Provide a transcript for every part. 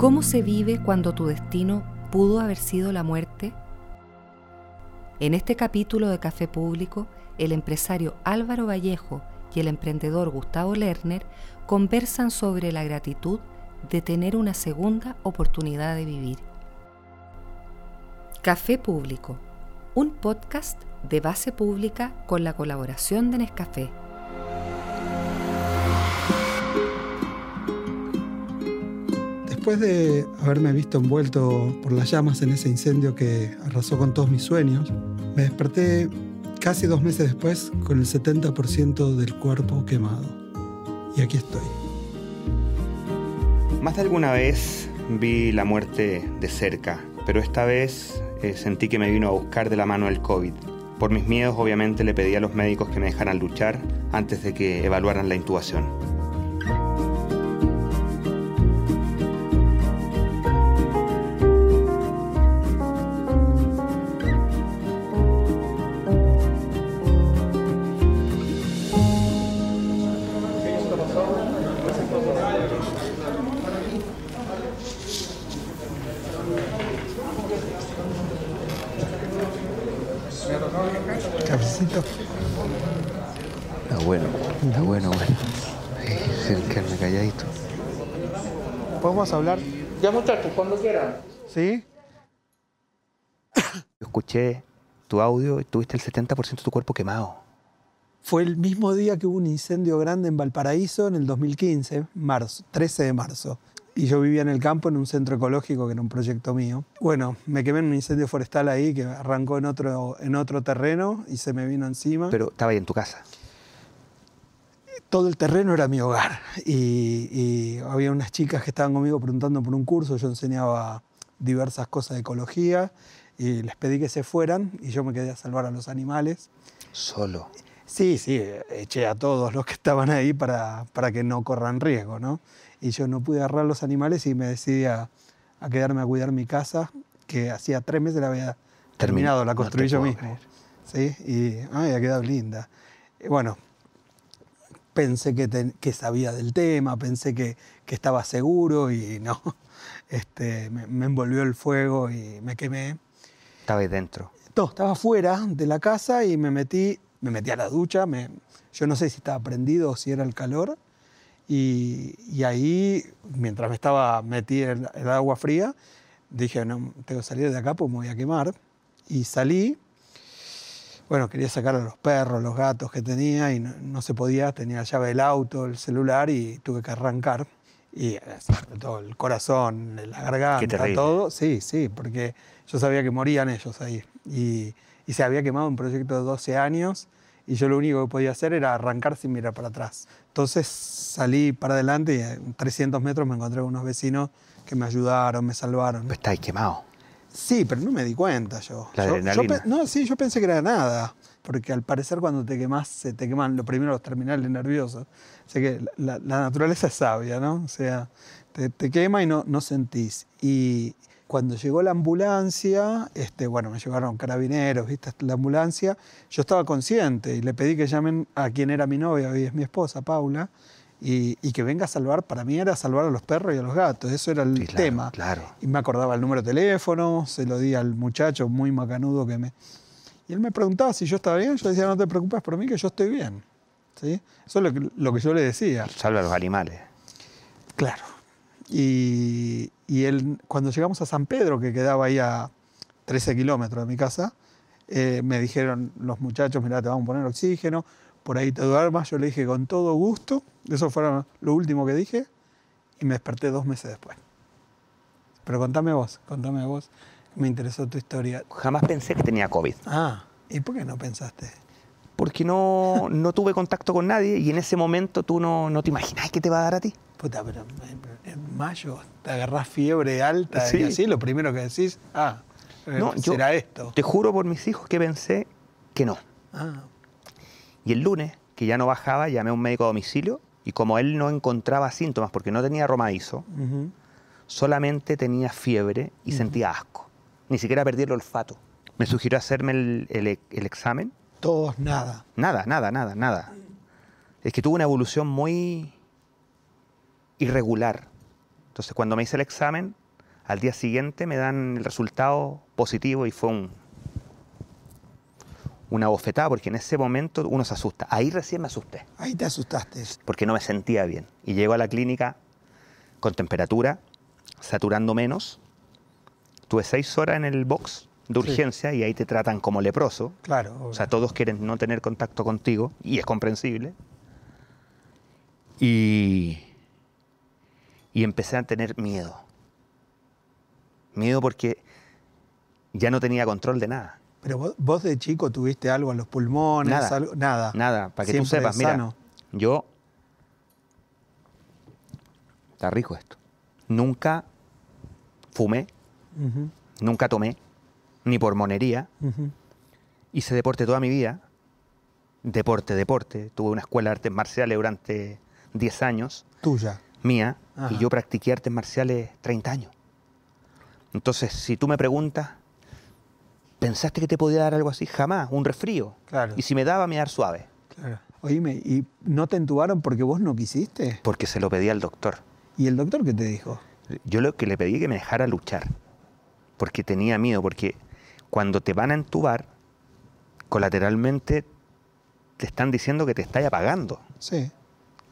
¿Cómo se vive cuando tu destino pudo haber sido la muerte? En este capítulo de Café Público, el empresario Álvaro Vallejo y el emprendedor Gustavo Lerner conversan sobre la gratitud de tener una segunda oportunidad de vivir. Café Público, un podcast de base pública con la colaboración de Nescafé. Después de haberme visto envuelto por las llamas en ese incendio que arrasó con todos mis sueños, me desperté casi dos meses después con el 70% del cuerpo quemado. Y aquí estoy. Más de alguna vez vi la muerte de cerca, pero esta vez eh, sentí que me vino a buscar de la mano el COVID. Por mis miedos obviamente le pedí a los médicos que me dejaran luchar antes de que evaluaran la intubación. ¿Podemos hablar? Ya muchachos, cuando quieran. ¿Sí? Escuché tu audio y tuviste el 70% de tu cuerpo quemado. Fue el mismo día que hubo un incendio grande en Valparaíso en el 2015, marzo, 13 de marzo. Y yo vivía en el campo en un centro ecológico que era un proyecto mío. Bueno, me quemé en un incendio forestal ahí que arrancó en otro, en otro terreno y se me vino encima. Pero estaba ahí en tu casa. Todo el terreno era mi hogar y, y había unas chicas que estaban conmigo preguntando por un curso, yo enseñaba diversas cosas de ecología y les pedí que se fueran y yo me quedé a salvar a los animales. Solo. Sí, sí, eché a todos los que estaban ahí para, para que no corran riesgo, ¿no? Y yo no pude agarrar los animales y me decidí a, a quedarme a cuidar mi casa, que hacía tres meses la había terminado, la construí yo mismo. ¿sí? Y ay, ha quedado linda. Y bueno, pensé que, ten- que sabía del tema, pensé que, que estaba seguro y no. Este, me, me envolvió el fuego y me quemé. Estaba ahí dentro. No, estaba fuera de la casa y me metí, me metí a la ducha. me- yo no sé si estaba prendido o si era el calor. Y, y ahí, mientras me estaba metí en el agua fría, dije, no, tengo que salir de acá porque me voy a quemar. Y salí. Bueno, quería sacar a los perros, los gatos que tenía y no, no se podía. Tenía la llave del auto, el celular y tuve que arrancar. Y eh, todo el corazón, la garganta, todo. Sí, sí, porque yo sabía que morían ellos ahí. Y, y se había quemado un proyecto de 12 años y yo lo único que podía hacer era arrancar sin mirar para atrás. Entonces salí para adelante y en 300 metros me encontré con unos vecinos que me ayudaron, me salvaron. Pero está ahí quemado. Sí, pero no me di cuenta yo. La Yo- yo adrenalina. pe- no, sí, yo pensé que era nada. Porque al parecer cuando te quemas, se te queman lo primero los terminales nerviosos. O sea que la, la naturaleza es sabia, ¿no? O sea, te, te quema y no, no sentís. Y cuando llegó la ambulancia, este, bueno, me llevaron carabineros, ¿viste? La ambulancia, yo estaba consciente y le pedí que llamen a quien era mi novia, hoy es mi esposa, Paula, y, y que venga a salvar, para mí era salvar a los perros y a los gatos, eso era el Sí, claro, tema. claro. Y me acordaba el número de teléfono, se lo di al muchacho muy macanudo que me... Y él me preguntaba si yo estaba bien, yo decía, no te preocupes por mí, que yo estoy bien. ¿Sí? Eso es lo que, lo que yo le decía. Salva a los animales. Claro. Y, y él, cuando llegamos a San Pedro, que quedaba ahí a 13 kilómetros de mi casa, eh, me dijeron los muchachos, mira, te vamos a poner oxígeno, por ahí te duermas. Yo le dije con todo gusto, eso fue lo último que dije, y me desperté dos meses después. Pero contame vos, contame vos, me interesó tu historia. Jamás pensé que tenía COVID. Ah, ¿y por qué no pensaste? Porque no, no tuve contacto con nadie y en ese momento tú no, no te imaginás que te va a dar a ti. Puta, pero en- en mayo te agarrás fiebre alta Sí. y así, lo primero que decís, ah, eh, No, yo será esto. Te juro por mis hijos que pensé que no. Ah, Y el lunes, que ya no bajaba, llamé a un médico a domicilio y como él no encontraba síntomas porque no tenía romadizo, ujú. solamente tenía fiebre y sentía asco. Ni siquiera perdí el olfato. Me sugirió hacerme el, el- el examen. Todos nada. Nada, nada, nada, nada. Es que tuvo una evolución muy irregular. Entonces cuando me hice el examen, al día siguiente me dan el resultado positivo y fue un, una bofetada porque en ese momento uno se asusta. Ahí recién me asusté Ahí te asustaste. porque no me sentía bien. Y llego a la clínica con temperatura, saturando menos. Tuve seis horas en el box de Sí. urgencia y ahí te tratan como leproso. Claro. O sea, todos quieren no tener contacto contigo y es comprensible. Y, y empecé a tener miedo. Miedo porque ya no tenía control de nada. Pero vos, vos de chico tuviste algo en los pulmones, Nada. algo- nada. Nada, para que tú sepas, mira, sano. yo... Está rico esto. Nunca fumé, nunca tomé, ni por monería. ujú. Hice deporte toda mi vida. Deporte, deporte. Tuve una escuela de artes marciales durante 10 años, Tuya. mía, Ajá. y yo practiqué artes marciales 30 años. Entonces, si tú me preguntas, ¿pensaste que te podía dar algo así? Jamás, un resfrío. Claro. Y si me daba, me dar suave, Claro. Oíme, ¿y no te entubaron porque vos no quisiste? porque se lo pedí al doctor. ¿Y el doctor qué te dijo? Yo lo que le pedí que me dejara luchar, porque tenía miedo, porque cuando te van a entubar, colateralmente te están diciendo que te estás apagando, Sí,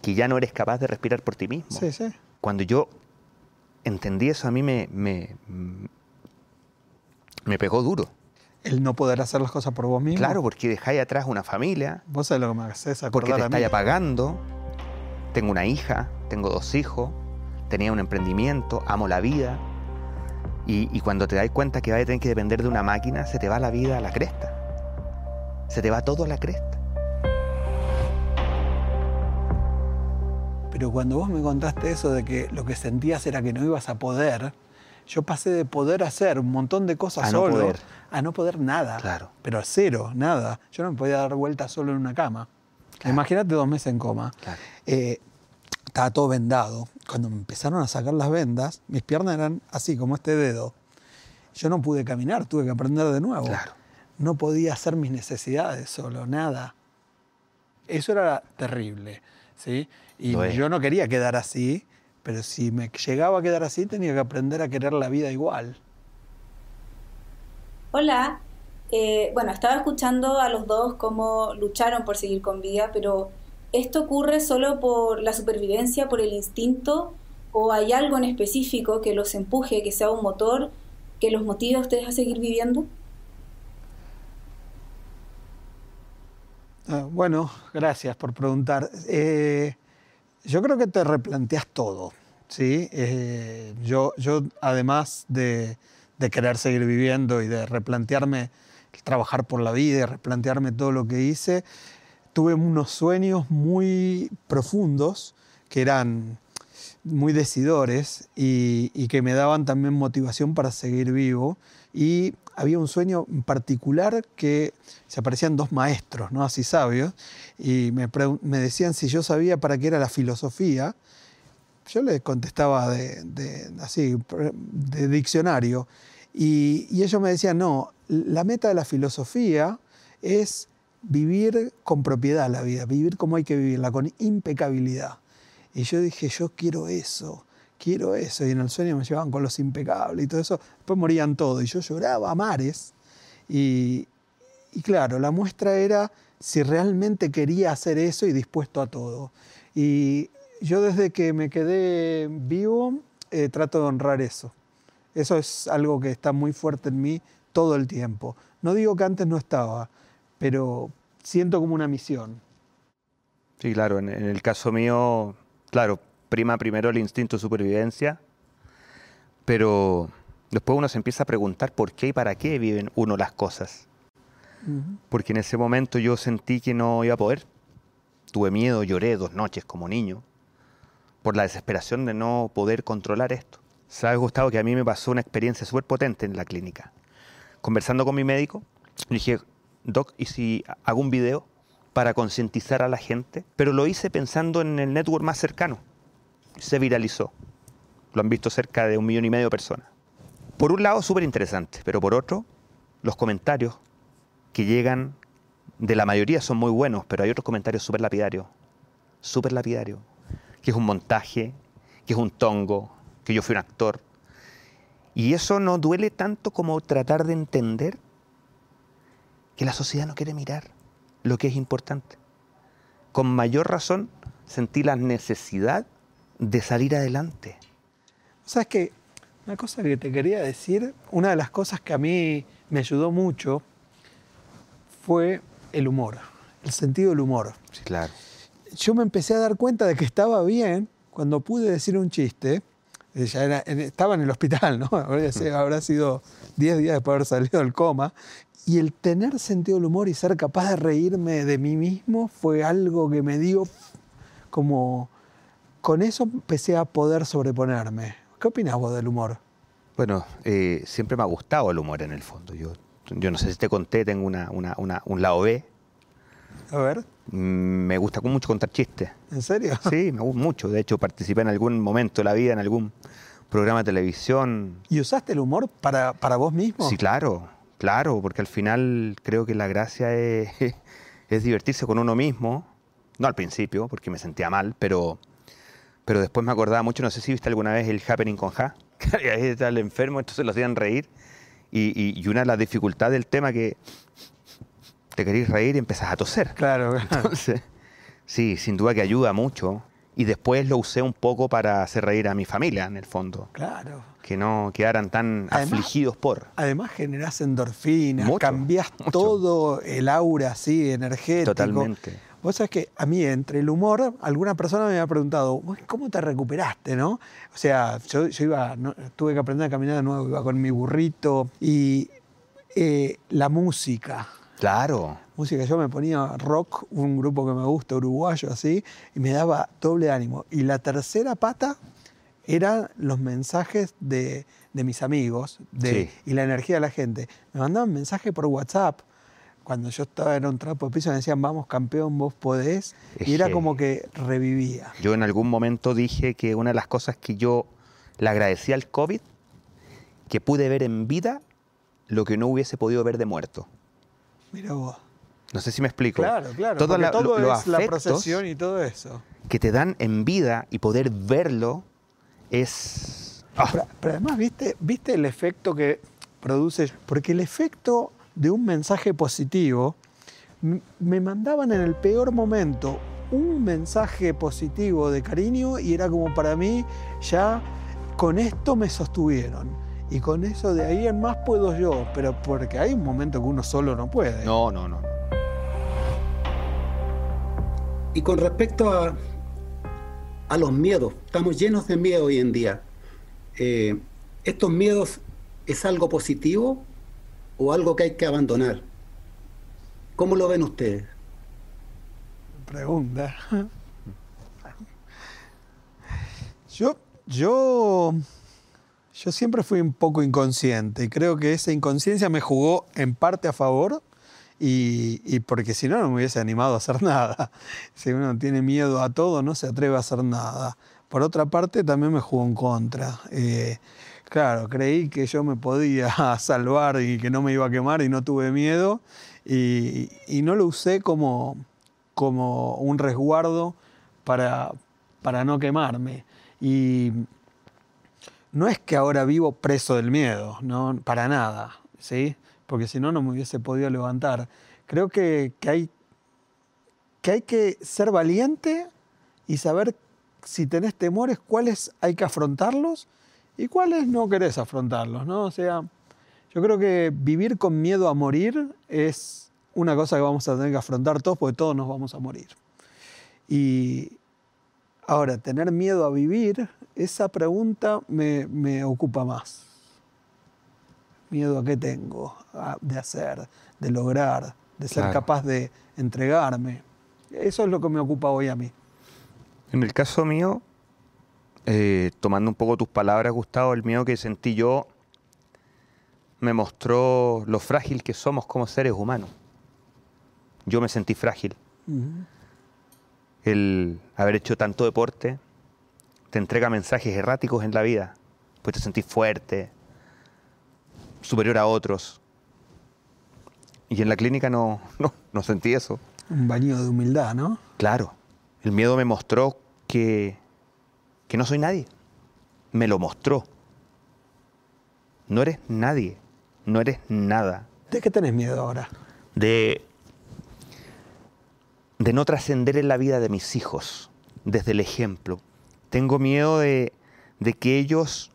que ya no eres capaz de respirar por ti mismo. sí, sí. Cuando yo entendí eso, a mí me, me, me pegó duro. El no poder hacer las cosas por vos mismo. Claro, porque dejáis atrás una familia, Vos sabés lo que me haces porque te estáis apagando. Tengo una hija, tengo dos hijos, tenía un emprendimiento, amo la vida. Y, y cuando te das cuenta que vas a tener que depender de una máquina, se te va la vida a la cresta. Se te va todo a la cresta. Pero cuando vos me contaste eso de que lo que sentías era que no ibas a poder, yo pasé de poder hacer un montón de cosas A no solo poder. a no poder nada. Claro. Pero cero, nada. Yo no me podía dar vueltas solo en una cama. Claro. Imagínate dos meses en coma. Claro. Eh, estaba todo vendado. Cuando me empezaron a sacar las vendas, mis piernas eran así, como este dedo. Yo no pude caminar, tuve que aprender de nuevo. Claro. No podía hacer mis necesidades solo, nada. Eso era terrible, ¿sí? Y yo no quería quedar así, pero si me llegaba a quedar así, tenía que aprender a querer la vida igual. Hola, Eh, bueno, estaba escuchando a los dos cómo lucharon por seguir con vida, pero ¿esto ocurre solo por la supervivencia, por el instinto, o hay algo en específico que los empuje, que sea un motor, que los motive a ustedes a seguir viviendo? Ah, bueno, gracias por preguntar. Eh, yo creo que te replanteas todo, ¿sí? Eh, yo, yo, además de, querer seguir viviendo y de replantearme trabajar por la vida y replantearme todo lo que hice, tuve unos sueños muy profundos que eran muy decidores y, y que me daban también motivación para seguir vivo. Y había un sueño particular que se aparecían dos maestros, ¿no? así sabios, y me, decían si yo sabía para qué era la filosofía. Yo les contestaba de, de- así, de diccionario. Y, y ellos me decían, no, la meta de la filosofía es vivir con propiedad la vida, vivir como hay que vivirla, con impecabilidad. Y yo dije, yo quiero eso, quiero eso. Y en el sueño me llevaban con los impecables y todo eso. Después morían todos. Y yo lloraba a mares. Y, y claro, la muestra era si realmente quería hacer eso y dispuesto a todo. Y yo desde que me quedé vivo, eh, trato de honrar eso. Eso es algo que está muy fuerte en mí todo el tiempo. No digo que antes no estaba, pero siento como una misión. Sí, claro, en, en el caso mío, claro, prima primero el instinto de supervivencia, pero después uno se empieza a preguntar por qué y para qué viven uno las cosas. Porque en ese momento yo sentí que no iba a poder. Tuve miedo, lloré dos noches como niño por la desesperación de no poder controlar esto. ¿Sabes, Gustavo, que a mí me pasó una experiencia súper potente en la clínica? Conversando con mi médico, le dije, Doc, ¿y si hago un video para concientizar a la gente? Pero lo hice pensando en el network más cercano. Se viralizó. Lo han visto cerca de un millón y medio de personas. Por un lado, súper interesante, pero por otro, los comentarios que llegan de la mayoría son muy buenos, pero hay otros comentarios súper lapidarios. Súper lapidarios. Que es un montaje, que es un tongo, que yo fui un actor. Y eso no duele tanto como tratar de entender que la sociedad no quiere mirar lo que es importante. Con mayor razón sentí la necesidad de salir adelante. ¿Sabes qué? Una cosa que te quería decir, una de las cosas que a mí me ayudó mucho fue el humor, el sentido del humor. Sí, claro. Yo me empecé a dar cuenta de que estaba bien cuando pude decir un chiste. eh, ya era- estaba en el hospital, ¿no? Habrá sido 10 días después de haber salido del coma. Y el tener sentido del humor y ser capaz de reírme de mí mismo fue algo que me dio como... Con eso empecé a poder sobreponerme. ¿Qué opinas vos del humor? Bueno, eh, siempre me ha gustado el humor en el fondo. Yo, yo no sé si te conté, tengo una, una- una- un lado B. A ver, Mm, Me gusta mucho contar chistes. ¿en serio? Sí, me gusta mucho. De hecho, participé en algún momento de la vida, en algún programa de televisión. ¿Y usaste el humor para, para vos mismo? Sí, claro, claro, porque al final creo que la gracia es, es divertirse con uno mismo. No al principio, porque me sentía mal, pero, pero después me acordaba mucho, no sé si viste alguna vez el Happening con Ja, que ahí está el enfermo, entonces lo hacían reír. Y, y- y una de las dificultades del tema que te querís reír y empezás a toser. Claro, claro. Entonces, sí, sin duda que ayuda mucho. Y después lo usé un poco para hacer reír a mi familia, en el fondo. claro. Que no quedaran tan Además- afligidos por. Además generás endorfinas, Mucho, cambiás mucho. todo el aura así energético. Totalmente. Vos sabés que a mí, entre el humor, alguna persona me había preguntado, "Uy, ¿cómo te recuperaste, no? O sea, yo, yo iba, no- tuve que aprender a caminar de nuevo, iba con mi burrito y eh, la música. Claro. Música, yo me ponía rock, un grupo que me gusta, uruguayo, así, y me daba doble ánimo. Y la tercera pata eran los mensajes de, de mis amigos de, Sí. y la energía de la gente. Me mandaban mensajes por WhatsApp. Cuando yo estaba en un trapo de piso me decían, vamos campeón, vos podés. Y era como que revivía. Yo en algún momento dije que una de las cosas que yo le agradecía al COVID, que pude ver en vida lo que no hubiese podido ver de muerto. Mira vos. No sé si me explico. Claro, claro. Todo la- todo lo- es la procesión y todo eso. que te dan en vida y poder verlo es... ah, Pero, pero además, ¿viste, ¿viste el efecto que produce? Porque el efecto de un mensaje positivo, me mandaban en el peor momento un mensaje positivo de cariño y era como para mí, ya con esto me sostuvieron. Y con eso de ahí en más puedo yo, pero porque hay un momento que uno solo no puede. no, no, no. Y con respecto a, a los miedos, estamos llenos de miedo hoy en día. Eh, ¿Estos miedos es algo positivo o algo que hay que abandonar? ¿Cómo lo ven ustedes? Pregunta. Yo, yo, yo siempre fui un poco inconsciente y creo que esa inconsciencia me jugó en parte a favor y, y porque si no, no me hubiese animado a hacer nada. Si uno tiene miedo a todo, no se atreve a hacer nada. Por otra parte, también me jugó en contra. Eh, claro, creí que yo me podía salvar y que no me iba a quemar y no tuve miedo y, y no lo usé como, como un resguardo para, para no quemarme. Y no es que ahora vivo preso del miedo, no, para nada, ¿sí? Porque si no, no me hubiese podido levantar. Creo que, que hay, que hay que ser valiente y saber si tenés temores, cuáles hay que afrontarlos y cuáles no querés afrontarlos, ¿no? O sea, yo creo que vivir con miedo a morir es una cosa que vamos a tener que afrontar todos porque todos nos vamos a morir. Y ahora, tener miedo a vivir, esa pregunta me, me ocupa más. Miedo a qué tengo A- de hacer, de lograr, de ser Claro. capaz de entregarme. Eso es lo que me ocupa hoy a mí. En el caso mío, eh, tomando un poco tus palabras, Gustavo, el miedo que sentí yo me mostró lo frágil que somos como seres humanos. Yo me sentí frágil. El haber hecho tanto deporte te entrega mensajes erráticos en la vida. Pues te sentís fuerte, superior a otros. Y en la clínica no, no, no sentí eso. Un baño de humildad, ¿no? Claro, el miedo me mostró que, que no soy nadie. me lo mostró. No eres nadie, no eres nada. ¿De qué tenés miedo ahora? De, de no trascender en la vida de mis hijos desde el ejemplo. Tengo miedo de, de que ellos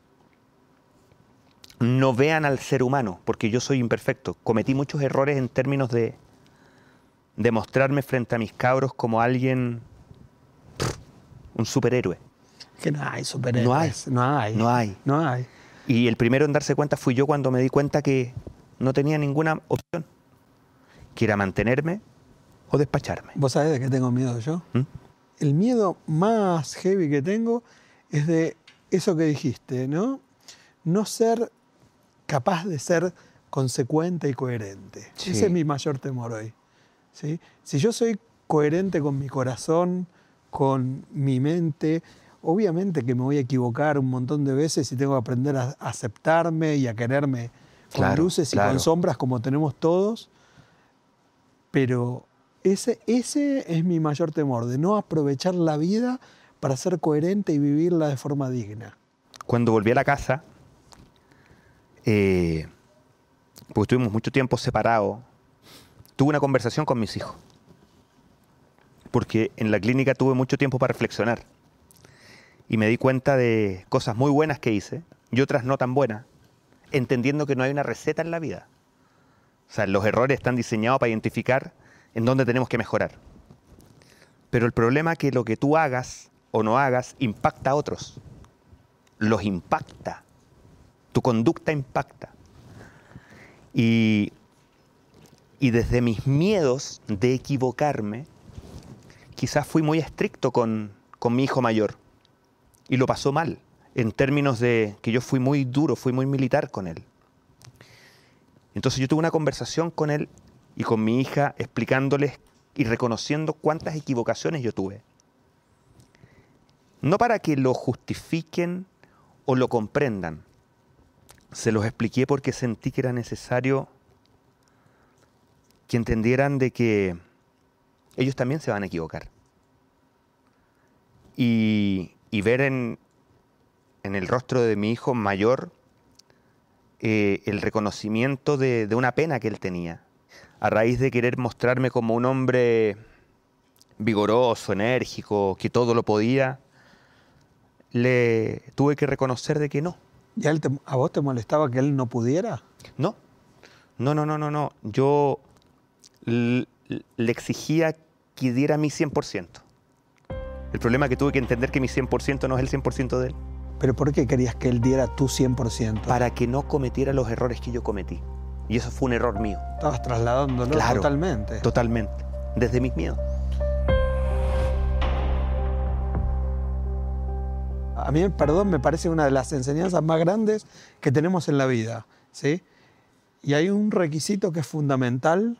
no vean al ser humano, porque yo soy imperfecto. Cometí muchos errores en términos de, de mostrarme frente a mis cabros como alguien, pff, un superhéroe. Que no hay superhéroes. No hay. No hay. No hay. No hay. Y el primero en darse cuenta fui yo cuando me di cuenta que no tenía ninguna opción, que era mantenerme o despacharme. ¿Vos sabés de qué tengo miedo yo? ¿Mm? El miedo más heavy que tengo es de eso que dijiste, ¿no? No ser capaz de ser consecuente y coherente. Sí. Ese es mi mayor temor hoy. ¿sí? Si yo soy coherente con mi corazón, con mi mente, obviamente que me voy a equivocar un montón de veces y tengo que aprender a aceptarme y a quererme con Claro, luces y claro. con sombras como tenemos todos, pero ese, ese es mi mayor temor, de no aprovechar la vida para ser coherente y vivirla de forma digna. Cuando volví a la casa, eh, porque estuvimos mucho tiempo separados, tuve una conversación con mis hijos. Porque en la clínica tuve mucho tiempo para reflexionar. Y me di cuenta de cosas muy buenas que hice y otras no tan buenas, entendiendo que no hay una receta en la vida. O sea, los errores están diseñados para identificar en dónde tenemos que mejorar. Pero el problema es que lo que tú hagas o no hagas impacta a otros. Los impacta. Tu conducta impacta. Y, y desde mis miedos de equivocarme, quizás fui muy estricto con, con mi hijo mayor. Y lo pasó mal, en términos de que yo fui muy duro, fui muy militar con él. Entonces yo tuve una conversación con él y con mi hija explicándoles y reconociendo cuántas equivocaciones yo tuve. No para que lo justifiquen o lo comprendan. Se los expliqué porque sentí que era necesario que entendieran de que ellos también se van a equivocar. Y, y ver en, en el rostro de mi hijo mayor eh, el reconocimiento de, de una pena que él tenía. A raíz de querer mostrarme como un hombre vigoroso, enérgico, que todo lo podía, le tuve que reconocer de que no. ¿Y a, él te- a vos te molestaba que él no pudiera? No, no, no, no, no, no. Yo le exigía que diera mi 100%. El problema es que tuve que entender que mi 100% no es el 100% de él, ¿Pero por qué querías que él diera tu 100%? para que no cometiera los errores que yo cometí. Y eso fue un error mío, Estabas trasladándolo Claro. totalmente. totalmente, desde mis miedos. A mí el perdón me parece una de las enseñanzas más grandes que tenemos en la vida, ¿sí? Y hay un requisito que es fundamental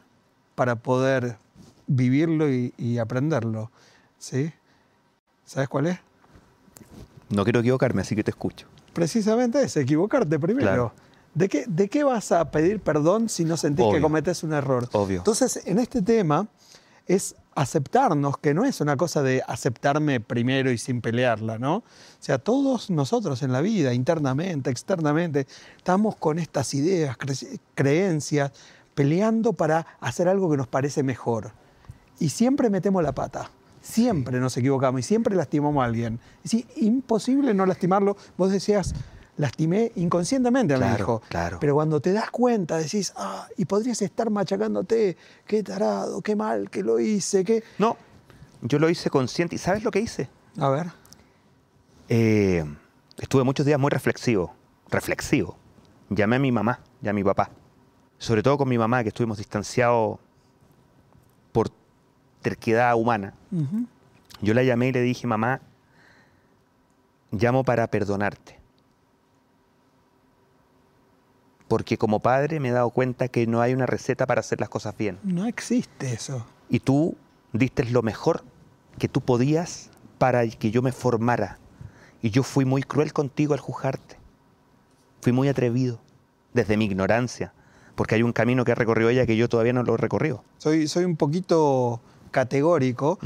para poder vivirlo y, y aprenderlo, ¿sí? ¿Sabes cuál es? No quiero equivocarme, así que te escucho. Precisamente es equivocarte primero. Claro. ¿De, qué, ¿De qué vas a pedir perdón si no sentís que cometes un error? Obvio. Entonces, en este tema es aceptarnos, que no es una cosa de aceptarme primero y sin pelearla, ¿no? O sea, todos nosotros en la vida, internamente, externamente, estamos con estas ideas, cre- creencias, peleando para hacer algo que nos parece mejor. Y siempre metemos la pata. Siempre nos equivocamos y siempre lastimamos a alguien. Es decir, imposible no lastimarlo. Vos decías, lastimé inconscientemente a mi Claro, hijo. claro. Pero cuando te das cuenta, decís, ah, y podrías estar machacándote, qué tarado, qué mal que lo hice, qué. No, yo lo hice consciente. ¿Y sabes lo que hice? A ver. Eh, estuve muchos días muy reflexivo, reflexivo. Llamé a mi mamá y a mi papá. Sobre todo con mi mamá, que estuvimos distanciados terquedad humana. Yo la llamé y le dije, mamá, llamo para perdonarte. Porque como padre me he dado cuenta que no hay una receta para hacer las cosas bien. No existe eso. Y tú diste lo mejor que tú podías para que yo me formara. Y yo fui muy cruel contigo al juzgarte. Fui muy atrevido, desde mi ignorancia, porque hay un camino que ha recorrido ella que yo todavía no lo he recorrido. Soy, soy un poquito categórico.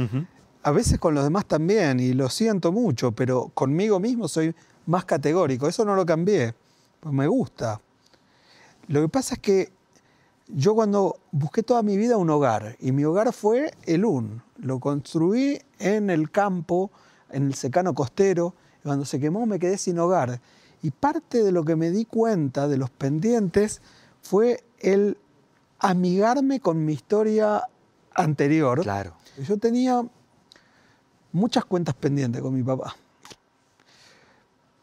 A veces con los demás también, y lo siento mucho, pero conmigo mismo soy más categórico. Eso no lo cambié, pues me gusta. Lo que pasa es que yo cuando busqué toda mi vida un hogar, y mi hogar fue el UN, lo construí en el campo, en el secano costero, y cuando se quemó me quedé sin hogar. Y parte de lo que me di cuenta de los pendientes fue el amigarme con mi historia anterior. Claro. Yo tenía muchas cuentas pendientes con mi papá.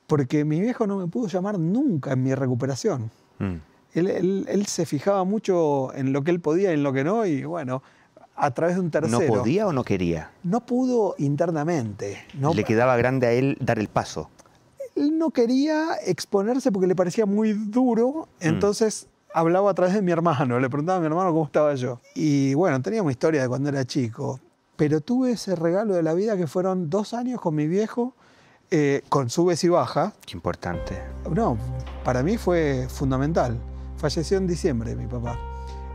Porque mi viejo no me pudo llamar nunca en mi recuperación. Mm. Él, él- él se fijaba mucho en lo que él podía y en lo que no, y bueno, a través de un ¿No tercero. podía o no quería? No pudo internamente. No, Le quedaba grande a él dar el paso. Él no quería exponerse porque le parecía muy duro, Mm. entonces hablaba a través de mi hermano, le preguntaba a mi hermano cómo estaba yo. Y bueno, teníamos historia de cuando era chico, pero tuve ese regalo de la vida que fueron dos años con mi viejo, eh, con subes y bajas. Qué importante. No, para mí fue fundamental. Falleció en diciembre mi papá,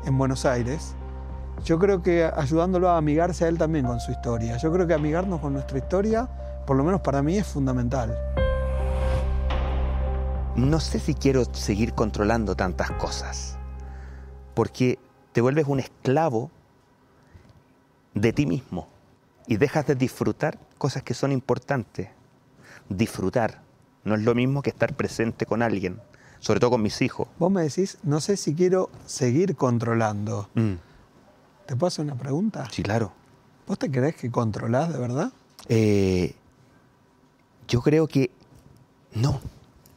en Buenos Aires. Yo creo que ayudándolo a amigarse a él también con su historia. Yo creo que amigarnos con nuestra historia, por lo menos para mí, es fundamental. No sé si quiero seguir controlando tantas cosas, porque te vuelves un esclavo de ti mismo y dejas de disfrutar cosas que son importantes. Disfrutar no es lo mismo que estar presente con alguien, sobre todo con mis hijos. Vos me decís, no sé si quiero seguir controlando. Mm, ¿Te puedo hacer una pregunta? sí, claro. ¿Vos te crees que controlás de verdad? Eh, yo creo que no,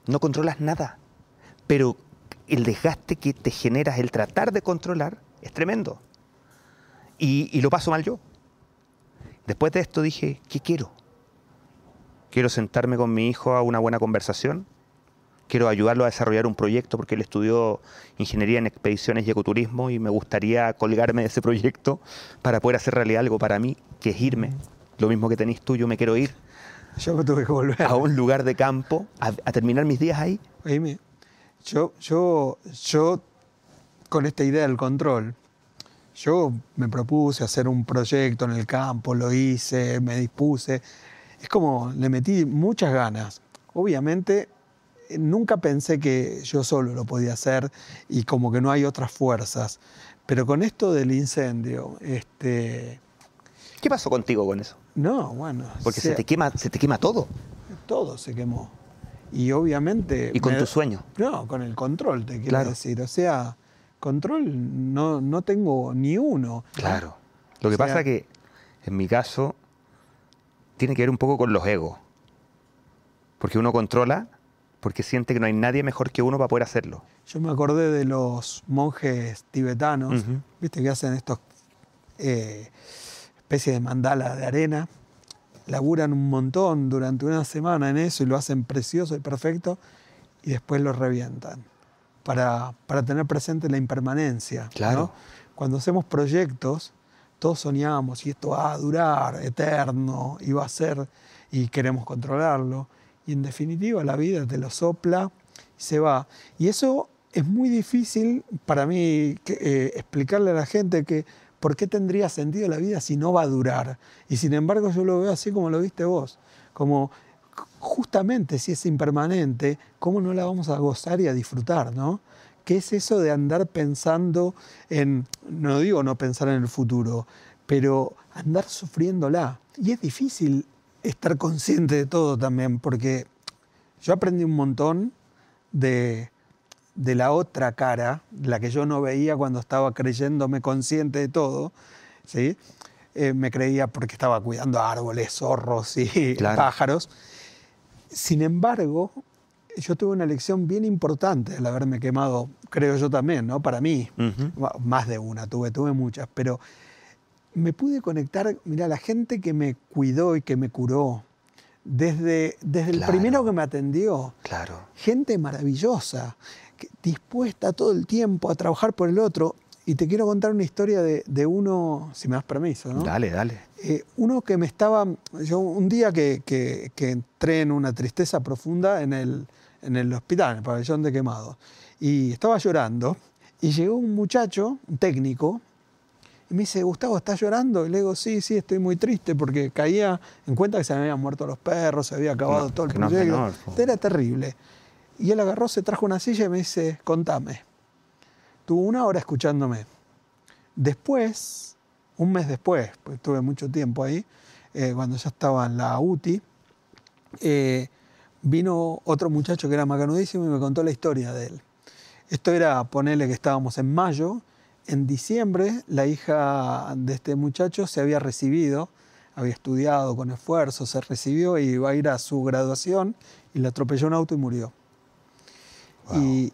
no controlas nada, pero el desgaste que te generas el tratar de controlar es tremendo. Y, lo paso mal yo. Después de esto dije, ¿qué quiero? Quiero sentarme con mi hijo a una buena conversación. Quiero ayudarlo a desarrollar un proyecto porque él estudió ingeniería en expediciones y ecoturismo y me gustaría colgarme de ese proyecto para poder hacer realidad algo para mí, que es irme. Lo mismo que tenés tú, yo me quiero ir Yo me tuve que volver. a un lugar de campo a, a terminar mis días ahí. Oíme, yo, yo, yo, con esta idea del control, yo me propuse hacer un proyecto en el campo, lo hice, me dispuse. Es como, le metí muchas ganas. Obviamente, eh, nunca pensé que yo solo lo podía hacer y como que no hay otras fuerzas. Pero con esto del incendio, este, ¿Qué pasó contigo con eso? No, bueno, Porque sea, se, te quema, se te quema todo. todo se quemó. Y obviamente... Y con me- tu sueño. No, con el control, te quiero Claro. decir. O sea, control no, no tengo ni uno. Claro. Lo que O sea- pasa que, en mi caso, tiene que ver un poco con los egos. Porque uno controla porque siente que no hay nadie mejor que uno para poder hacerlo. Yo me acordé de los monjes tibetanos, viste que hacen estos eh, especies de mandala de arena, laburan un montón durante una semana en eso y lo hacen precioso y perfecto y después lo revientan para, para tener presente la impermanencia. ¿no? Claro. Cuando hacemos proyectos, todos soñamos y esto va a durar eterno y va a ser y queremos controlarlo. Y en definitiva la vida te lo sopla y se va. Y eso es muy difícil para mí eh, explicarle a la gente que por qué tendría sentido la vida si no va a durar. Y sin embargo yo lo veo así como lo viste vos, como justamente si es impermanente, ¿cómo no la vamos a gozar y a disfrutar, no? ¿Qué es eso de andar pensando en, no digo no pensar en el futuro, pero andar sufriéndola? Y es difícil estar consciente de todo también, porque yo aprendí un montón de, de la otra cara, la que yo no veía cuando estaba creyéndome consciente de todo, ¿sí? Eh, me creía porque estaba cuidando árboles, zorros y Claro. pájaros. Sin embargo, yo tuve una lección bien importante al haberme quemado, creo yo también, ¿no? Para mí, más de una, tuve, tuve muchas, pero me pude conectar, mira, la gente que me cuidó y que me curó, desde, desde el primero que me atendió, Claro. gente maravillosa, dispuesta todo el tiempo a trabajar por el otro. Y te quiero contar una historia de, de uno, si me das permiso, ¿no? Dale, dale. Eh, uno que me estaba, yo un día que, que- que entré en una tristeza profunda en el, en el hospital, en el pabellón de quemados, y estaba llorando, y llegó un muchacho, un técnico, Y me dice, Gustavo, ¿estás llorando? Y le digo, sí, sí, estoy muy triste porque caía en cuenta que se me habían muerto los perros, se había acabado No, todo el no proyecto. menor, po. Era terrible. Y él agarró, se trajo una silla y me dice, contame. Tuvo una hora escuchándome. Después, un mes después, pues tuve mucho tiempo ahí, eh, cuando ya estaba en la UTI, eh, vino otro muchacho que era macanudísimo y me contó la historia de él. Esto era, ponerle que estábamos en mayo, en diciembre la hija de este muchacho se había recibido, había estudiado con esfuerzo, se recibió y iba a ir a su graduación y le atropelló un auto y murió. Y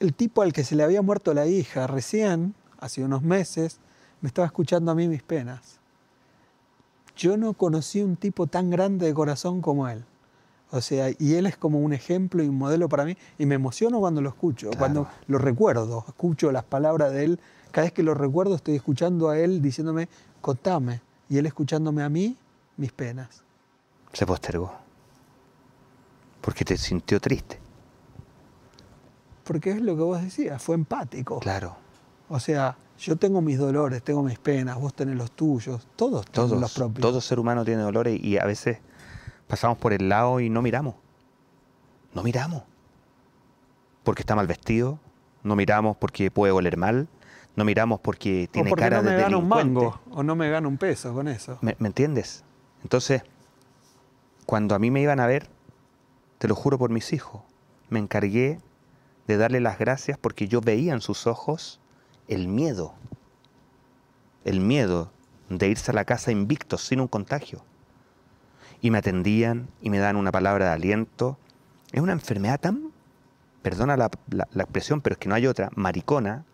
el tipo al que se le había muerto la hija recién, hace unos meses, me estaba escuchando a mí mis penas. Yo no conocí un tipo tan grande de corazón como él. O sea, y él es como un ejemplo y un modelo para mí. Y me emociono cuando lo escucho, Claro. cuando lo recuerdo, escucho las palabras de él. Cada vez que lo recuerdo estoy escuchando a él diciéndome, contame. Y él escuchándome a mí mis penas. Se postergó. Porque te sintió triste. Porque es lo que vos decías, fue empático. Claro. O sea, yo tengo mis dolores, tengo mis penas, vos tenés los tuyos, todos tenemos los Todos, propios. todo ser humano tiene dolores y a veces pasamos por el lado y no miramos. No miramos. Porque está mal vestido, no miramos porque puede oler mal, no miramos porque o tiene porque cara no me de gano un mango, o no me gano un peso con eso. ¿Me, me entiendes? Entonces, cuando a mí me iban a ver, te lo juro por mis hijos, me encargué de darle las gracias porque yo veía en sus ojos el miedo. El miedo de irse a la casa invictos, sin un contagio. Y me atendían y me dan una palabra de aliento. Es una enfermedad tan, perdona la, la- la expresión, pero es que no hay otra, maricona,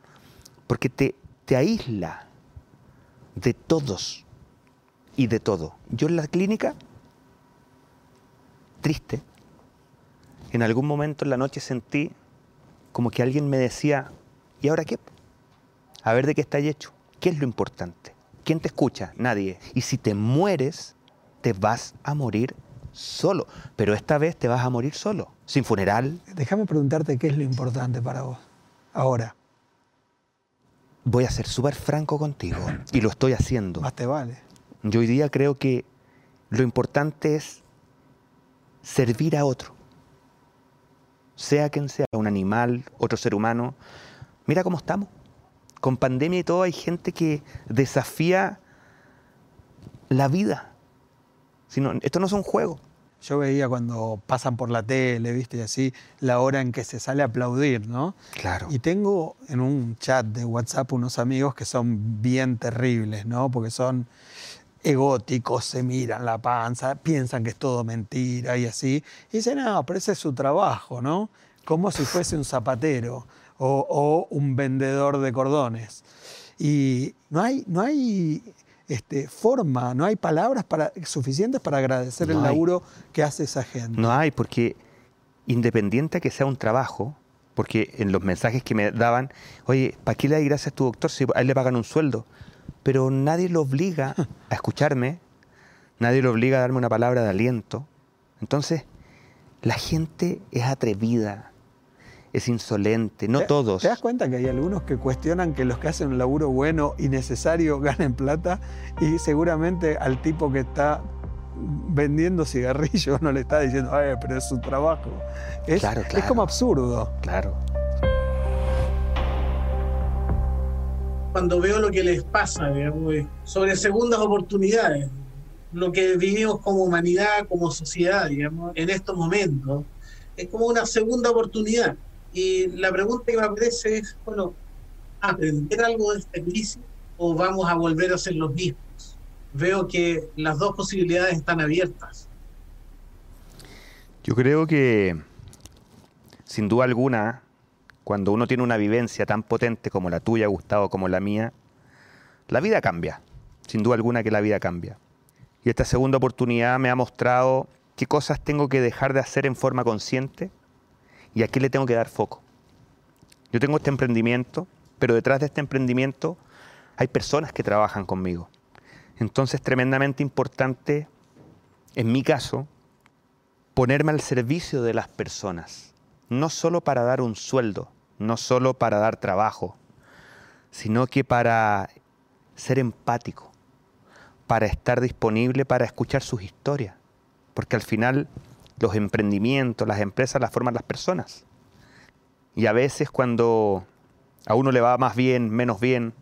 porque te, te aísla de todos y de todo. Yo en la clínica, triste, en algún momento en la noche sentí como que alguien me decía, ¿y ahora qué? A ver de qué estáis hecho. ¿Qué es lo importante? ¿Quién te escucha? Nadie. Y si te mueres, te vas a morir solo. Pero esta vez te vas a morir solo. Sin funeral. Déjame preguntarte qué es lo importante para vos. Ahora, Voy a ser súper franco contigo. Y lo estoy haciendo. más te vale. Yo hoy día creo que lo importante es servir a otro. Sea quien sea, un animal, otro ser humano. Mira cómo estamos. Con pandemia y todo hay gente que desafía la vida. Si no- esto no es un juego. Yo veía cuando pasan por la tele, viste, y así, la hora en que se sale a aplaudir, ¿no? Claro. Y tengo en un chat de WhatsApp unos amigos que son bien terribles, ¿no? Porque son egóticos, se miran la panza, piensan que es todo mentira y así. Y dicen, no, pero ese es su trabajo, ¿no? Como si fuese un zapatero o, o un vendedor de cordones. Y no hay, no hay este, forma, no hay palabras para, suficientes para agradecer No el hay. laburo que hace esa gente. No hay, porque independiente a que sea un trabajo, porque en los mensajes que me daban, oye, ¿para qué le das gracias a tu doctor si a él le pagan un sueldo? Pero nadie lo obliga a escucharme, nadie lo obliga a darme una palabra de aliento. Entonces, la gente es atrevida, es insolente, no ¿Te- todos. ¿Te das cuenta que hay algunos que cuestionan que los que hacen un laburo bueno y necesario ganen plata y seguramente al tipo que está vendiendo cigarrillos no le está diciendo, "Ay, pero es su trabajo? Es, Claro, es como absurdo. Claro. Cuando veo lo que les pasa, digamos, eh, sobre segundas oportunidades, lo que vivimos como humanidad, como sociedad, digamos, en estos momentos, es como una segunda oportunidad. Y la pregunta que me aparece es, bueno, ¿aprender algo de esta crisis o vamos a volver a ser los mismos? Veo que las dos posibilidades están abiertas. Yo creo que, sin duda alguna, cuando uno tiene una vivencia tan potente como la tuya, Gustavo, como la mía, la vida cambia. Sin duda alguna que la vida cambia. Y esta segunda oportunidad me ha mostrado qué cosas tengo que dejar de hacer en forma consciente y a qué le tengo que dar foco. Yo tengo este emprendimiento, pero detrás de este emprendimiento hay personas que trabajan conmigo. Entonces, tremendamente importante, en mi caso, ponerme al servicio de las personas, no solo para dar un sueldo, no solo para dar trabajo, sino que para ser empático, para estar disponible para escuchar sus historias, porque al final los emprendimientos, las empresas las forman las personas. Y a veces cuando a uno le va más bien, menos bien,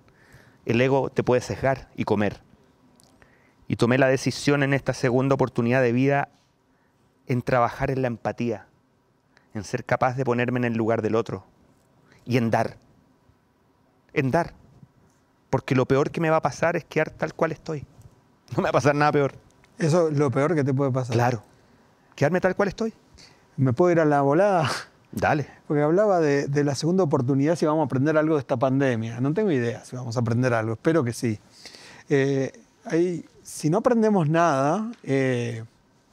el ego te puede sesgar y comer. Y tomé la decisión en esta segunda oportunidad de vida en trabajar en la empatía, en ser capaz de ponerme en el lugar del otro y en dar. En dar. Porque lo peor que me va a pasar es quedar tal cual estoy. No me va a pasar nada peor. Eso es lo peor que te puede pasar. Claro. Quedarme tal cual estoy. ¿Me puedo ir a la volada? Dale. Porque hablaba de, de la segunda oportunidad si vamos a aprender algo de esta pandemia. No tengo idea si vamos a aprender algo. Espero que sí. Eh, ahí, si no aprendemos nada, eh,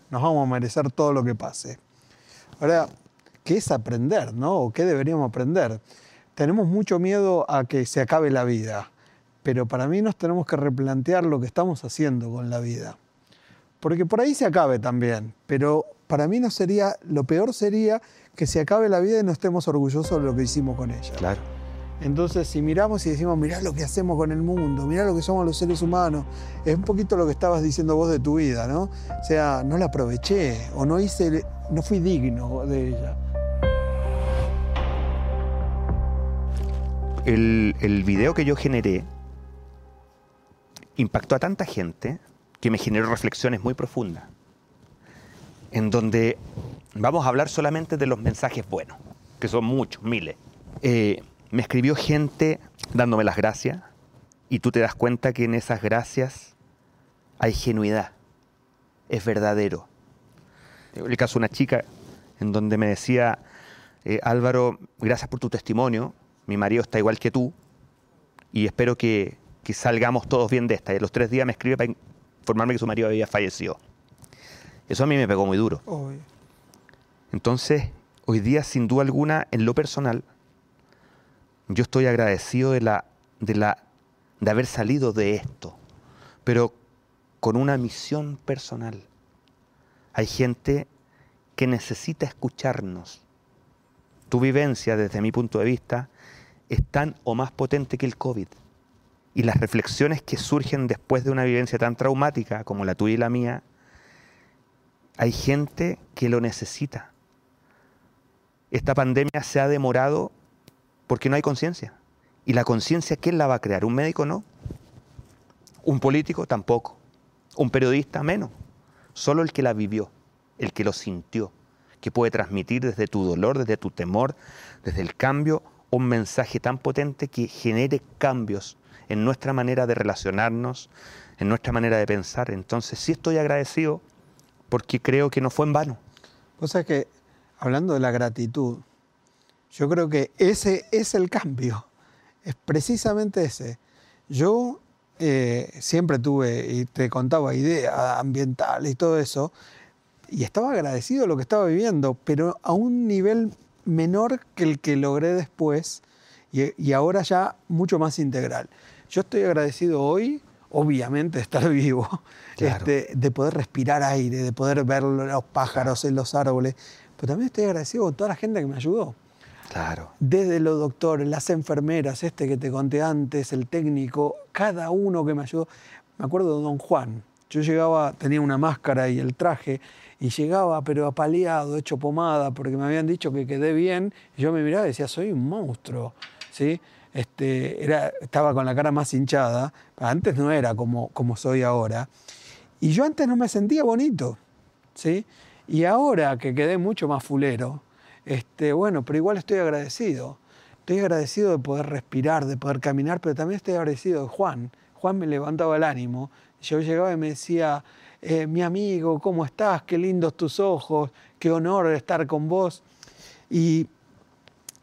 nos vamos a merecer todo lo que pase. Ahora, ¿qué es aprender, no? ¿O qué deberíamos aprender? Tenemos mucho miedo a que se acabe la vida, pero para mí nos tenemos que replantear lo que estamos haciendo con la vida. Porque por ahí se acabe también, pero para mí no sería, lo peor sería que se acabe la vida y no estemos orgullosos de lo que hicimos con ella. Claro. Entonces, si miramos y decimos, mirá lo que hacemos con el mundo, mirá lo que somos los seres humanos, es un poquito lo que estabas diciendo vos de tu vida, ¿no? O sea, no la aproveché o no hice, no fui digno de ella. El, video que yo generé impactó a tanta gente que me generó reflexiones muy profundas, en donde vamos a hablar solamente de los mensajes buenos, que son muchos, miles. Eh, me escribió gente dándome las gracias y tú te das cuenta que en esas gracias hay genuidad, es verdadero. El caso de una chica en donde me decía, eh, Álvaro, gracias por tu testimonio, mi marido está igual que tú y espero que, que salgamos todos bien de esta. Y a los tres días me escribe para informarme que su marido había fallecido. Eso a mí me pegó muy duro. Obvio. Entonces, hoy día, sin duda alguna, en lo personal, yo estoy agradecido de, la, de, la, de haber salido de esto, pero con una misión personal. Hay gente que necesita escucharnos. Tu vivencia, desde mi punto de vista, es tan o más potente que el COVID. Y las reflexiones que surgen después de una vivencia tan traumática como la tuya y la mía, hay gente que lo necesita. Esta pandemia se ha demorado porque no hay conciencia. ¿Y la conciencia quién la va a crear? ¿Un médico no? ¿Un político tampoco? ¿Un periodista menos? Solo el que la vivió, el que lo sintió, que puede transmitir desde tu dolor, desde tu temor, desde el cambio, un mensaje tan potente que genere cambios en nuestra manera de relacionarnos, en nuestra manera de pensar. Entonces sí estoy agradecido porque creo que no fue en vano. O sea que, hablando de la gratitud, yo creo que ese es el cambio, es precisamente ese. Yo eh, siempre tuve, y te contaba, ideas ambientales y todo eso, y estaba agradecido de lo que estaba viviendo, pero a un nivel menor que el que logré después, y, y ahora ya mucho más integral. Yo estoy agradecido hoy, obviamente, de estar vivo, Claro. este, de poder respirar aire, de poder ver los pájaros en los árboles, pero también estoy agradecido con toda la gente que me ayudó. Claro. Desde los doctores, las enfermeras, este que te conté antes, el técnico, cada uno que me ayudó. Me acuerdo de don Juan. Yo llegaba, tenía una máscara y el traje, y llegaba pero apaleado, hecho pomada, porque me habían dicho que quedé bien. Y yo me miraba y decía, soy un monstruo. ¿Sí? Este, era, estaba con la cara más hinchada. Antes no era como, como soy ahora. Y yo antes no me sentía bonito. ¿sí? Y ahora que quedé mucho más fulero, este, bueno, pero igual estoy agradecido. Estoy agradecido de poder respirar, de poder caminar, pero también estoy agradecido de Juan. Juan me levantaba el ánimo. Yo llegaba y me decía, eh, mi amigo, ¿cómo estás? Qué lindos tus ojos, qué honor estar con vos. Y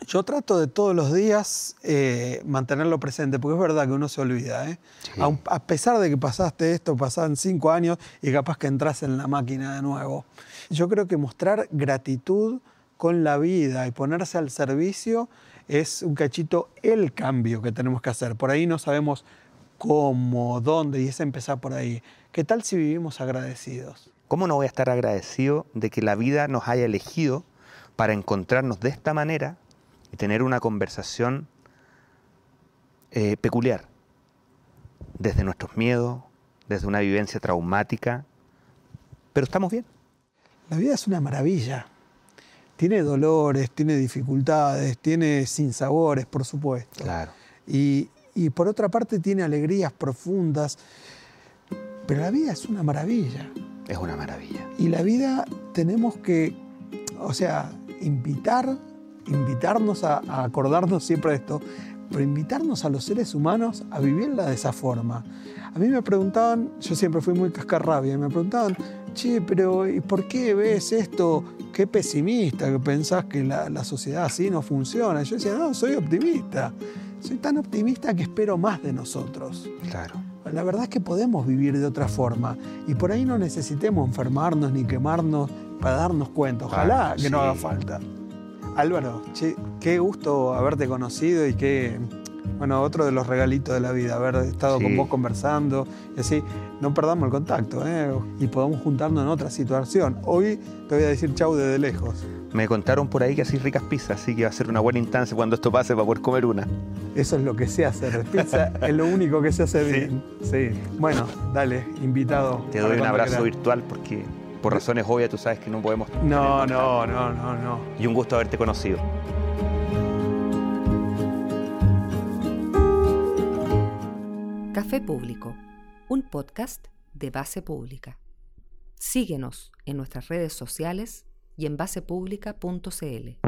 yo trato de todos los días eh, mantenerlo presente, porque es verdad que uno se olvida. ¿eh? Aun- a pesar de que pasaste esto, pasaban cinco años y capaz que entras en la máquina de nuevo. Yo creo que mostrar gratitud con la vida y ponerse al servicio es un cachito el cambio que tenemos que hacer. Por ahí no sabemos cómo, dónde, y es empezar por ahí. ¿Qué tal si vivimos agradecidos? ¿Cómo no voy a estar agradecido de que la vida nos haya elegido para encontrarnos de esta manera y tener una conversación eh, peculiar? desde nuestros miedos, desde una vivencia traumática, pero estamos bien. La vida es una maravilla. Tiene dolores, tiene dificultades, tiene sinsabores, por supuesto. Claro. Y, y por otra parte tiene alegrías profundas. Pero la vida es una maravilla. Es una maravilla. Y la vida tenemos que, o sea, invitar, invitarnos a, a acordarnos siempre de esto, pero invitarnos a los seres humanos a vivirla de esa forma. A mí me preguntaban, yo siempre fui muy cascarrabia, y me preguntaban, che, pero ¿y por qué ves esto? Qué pesimista, que pensás que la, la sociedad así no funciona. Yo decía, no, soy optimista. Soy tan optimista que espero más de nosotros. Claro. La verdad es que podemos vivir de otra forma y por ahí no necesitemos enfermarnos ni quemarnos para darnos cuenta. Ojalá Ah, que no haga falta. Álvaro, che, qué gusto haberte conocido y qué, bueno, otro de los regalitos de la vida, haber estado Sí. con vos conversando y así no perdamos el contacto ¿eh? y podamos juntarnos en otra situación. Hoy te voy a decir chau desde lejos. Me contaron por ahí que hacís ricas pizzas, así que va a ser una buena instancia cuando esto pase para poder comer una. Eso es lo que sé hacer. Pizza es lo único que se hace Sí. bien. Sí. Bueno, dale, invitado. Te doy un abrazo quieras. virtual porque por razones obvias tú sabes que no podemos... No, no, no, no, no. Y un gusto haberte conocido. Café Público, un podcast de base pública. Síguenos en nuestras redes sociales y en basepublica.cl.